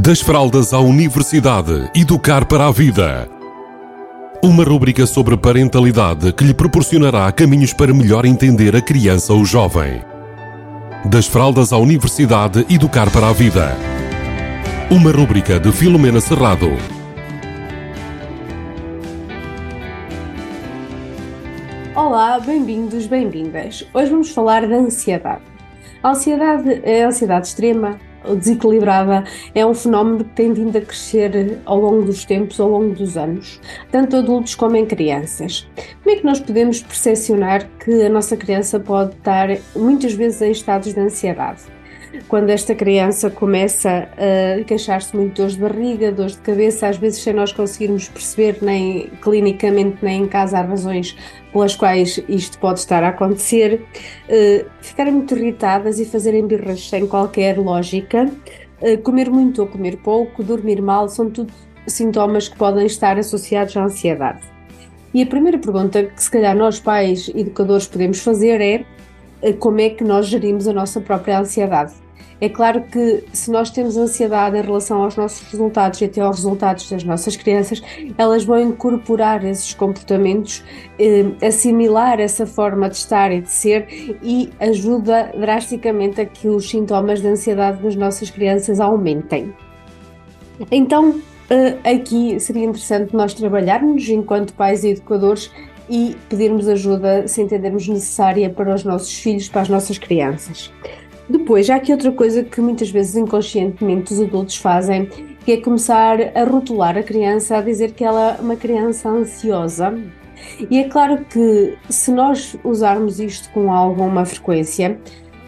Das fraldas à universidade, educar para a vida. Uma rúbrica sobre parentalidade que lhe proporcionará caminhos para melhor entender a criança ou jovem. Das fraldas à universidade, educar para a vida. Uma rúbrica de Filomena Serrado. Olá, bem-vindos, bem-vindas. Hoje vamos falar da ansiedade. A ansiedade é a ansiedade extrema, desequilibrada, é um fenómeno que tem vindo a crescer ao longo dos tempos, ao longo dos anos, tanto adultos como em crianças. Como é que nós podemos percepcionar que a nossa criança pode estar muitas vezes em estados de ansiedade? Quando esta criança começa a queixar-se muito de dores de barriga, dores de cabeça, às vezes sem nós conseguirmos perceber nem clinicamente nem em casa as razões pelas quais isto pode estar a acontecer, uh, ficarem muito irritadas e fazerem birras sem qualquer lógica, uh, comer muito ou comer pouco, dormir mal, são tudo sintomas que podem estar associados à ansiedade. E a primeira pergunta que se calhar nós pais educadores podemos fazer é como é que nós gerimos a nossa própria ansiedade? É claro que se nós temos ansiedade em relação aos nossos resultados e até aos resultados das nossas crianças, elas vão incorporar esses comportamentos, eh, assimilar essa forma de estar e de ser e ajuda drasticamente a que os sintomas de ansiedade das nossas crianças aumentem. Então, eh, aqui seria interessante nós trabalharmos enquanto pais e educadores e pedirmos ajuda se entendermos necessária para os nossos filhos, para as nossas crianças. Depois, há aqui outra coisa que muitas vezes inconscientemente os adultos fazem, que é começar a rotular a criança, a dizer que ela é uma criança ansiosa. E é claro que se nós usarmos isto com alguma frequência,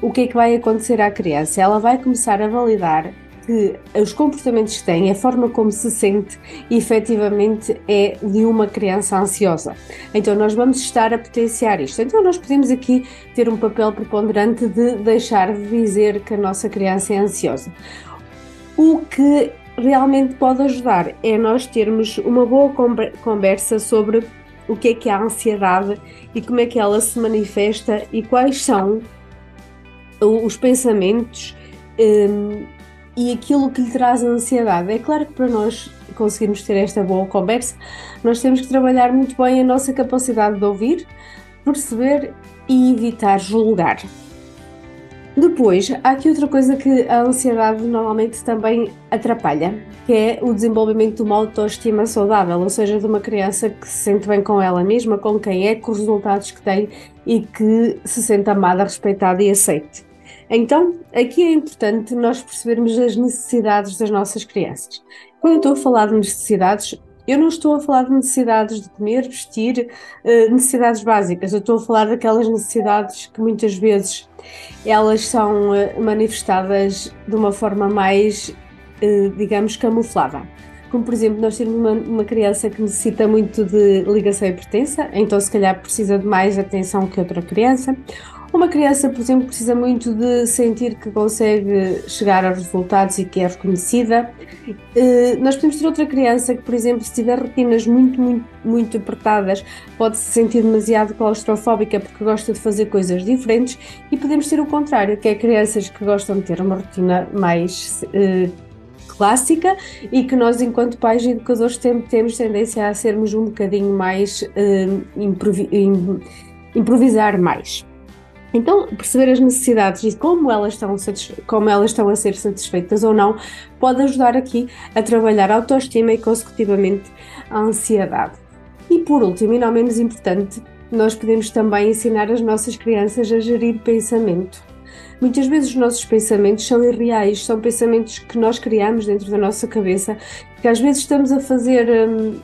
o que é que vai acontecer à criança? Ela vai começar a validar que os comportamentos que tem, a forma como se sente, efetivamente é de uma criança ansiosa. Então, nós vamos estar a potenciar isto. Então, nós podemos aqui ter um papel preponderante de deixar de dizer que a nossa criança é ansiosa. O que realmente pode ajudar é nós termos uma boa conversa sobre o que é que é a ansiedade e como é que ela se manifesta e quais são os pensamentos um, e aquilo que lhe traz ansiedade. É claro que para nós conseguirmos ter esta boa conversa, nós temos que trabalhar muito bem a nossa capacidade de ouvir, perceber e evitar julgar. Depois, há aqui outra coisa que a ansiedade normalmente também atrapalha, que é o desenvolvimento de uma autoestima saudável, ou seja, de uma criança que se sente bem com ela mesma, com quem é, com os resultados que tem e que se sente amada, respeitada e aceite. Então, aqui é importante nós percebermos as necessidades das nossas crianças. Quando eu estou a falar de necessidades, eu não estou a falar de necessidades de comer, vestir, eh, necessidades básicas. Eu estou a falar daquelas necessidades que muitas vezes elas são eh, manifestadas de uma forma mais, eh, digamos, camuflada. Como, por exemplo, nós temos uma, uma, criança que necessita muito de ligação e pertença, então se calhar precisa de mais atenção que outra criança. Uma criança, por exemplo, precisa muito de sentir que consegue chegar aos resultados e que é reconhecida. Uh, nós podemos ter outra criança que, por exemplo, se tiver rotinas muito, muito, muito apertadas, pode se sentir demasiado claustrofóbica porque gosta de fazer coisas diferentes. E podemos ter o contrário, que é crianças que gostam de ter uma rotina mais. Uh, clássica e que nós, enquanto pais e educadores, temos tendência a sermos um bocadinho mais uh, improvi improvisar mais. Então, perceber as necessidades e como elas, estão como elas estão a ser satisfeitas ou não pode ajudar aqui a trabalhar a autoestima e, consecutivamente, a ansiedade. E por último, e não menos importante, nós podemos também ensinar as nossas crianças a gerir pensamento. Muitas vezes os nossos pensamentos são irreais, são pensamentos que nós criamos dentro da nossa cabeça, que às vezes estamos a fazer hum,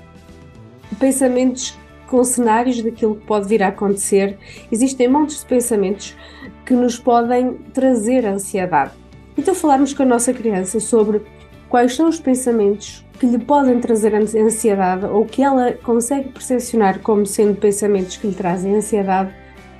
pensamentos com cenários daquilo que pode vir a acontecer. Existem montes de pensamentos que nos podem trazer ansiedade. Então, falarmos com a nossa criança sobre quais são os pensamentos que lhe podem trazer ansiedade ou que ela consegue percepcionar como sendo pensamentos que lhe trazem ansiedade,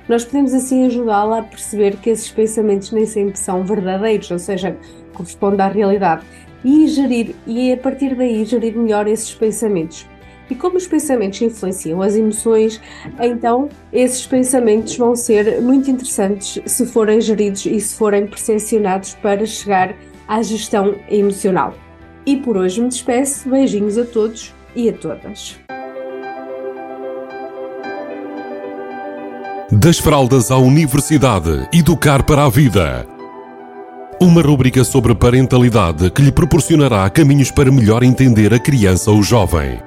nós podemos assim ajudá-la a perceber que esses pensamentos nem sempre são verdadeiros, ou seja, correspondem à realidade, e gerir, e a partir daí gerir melhor esses pensamentos. E como os pensamentos influenciam as emoções, então esses pensamentos vão ser muito interessantes se forem geridos e se forem percepcionados para chegar à gestão emocional. E por hoje me despeço. Beijinhos a todos e a todas. Das fraldas à universidade, educar para a vida. Uma rúbrica sobre parentalidade que lhe proporcionará caminhos para melhor entender a criança ou jovem.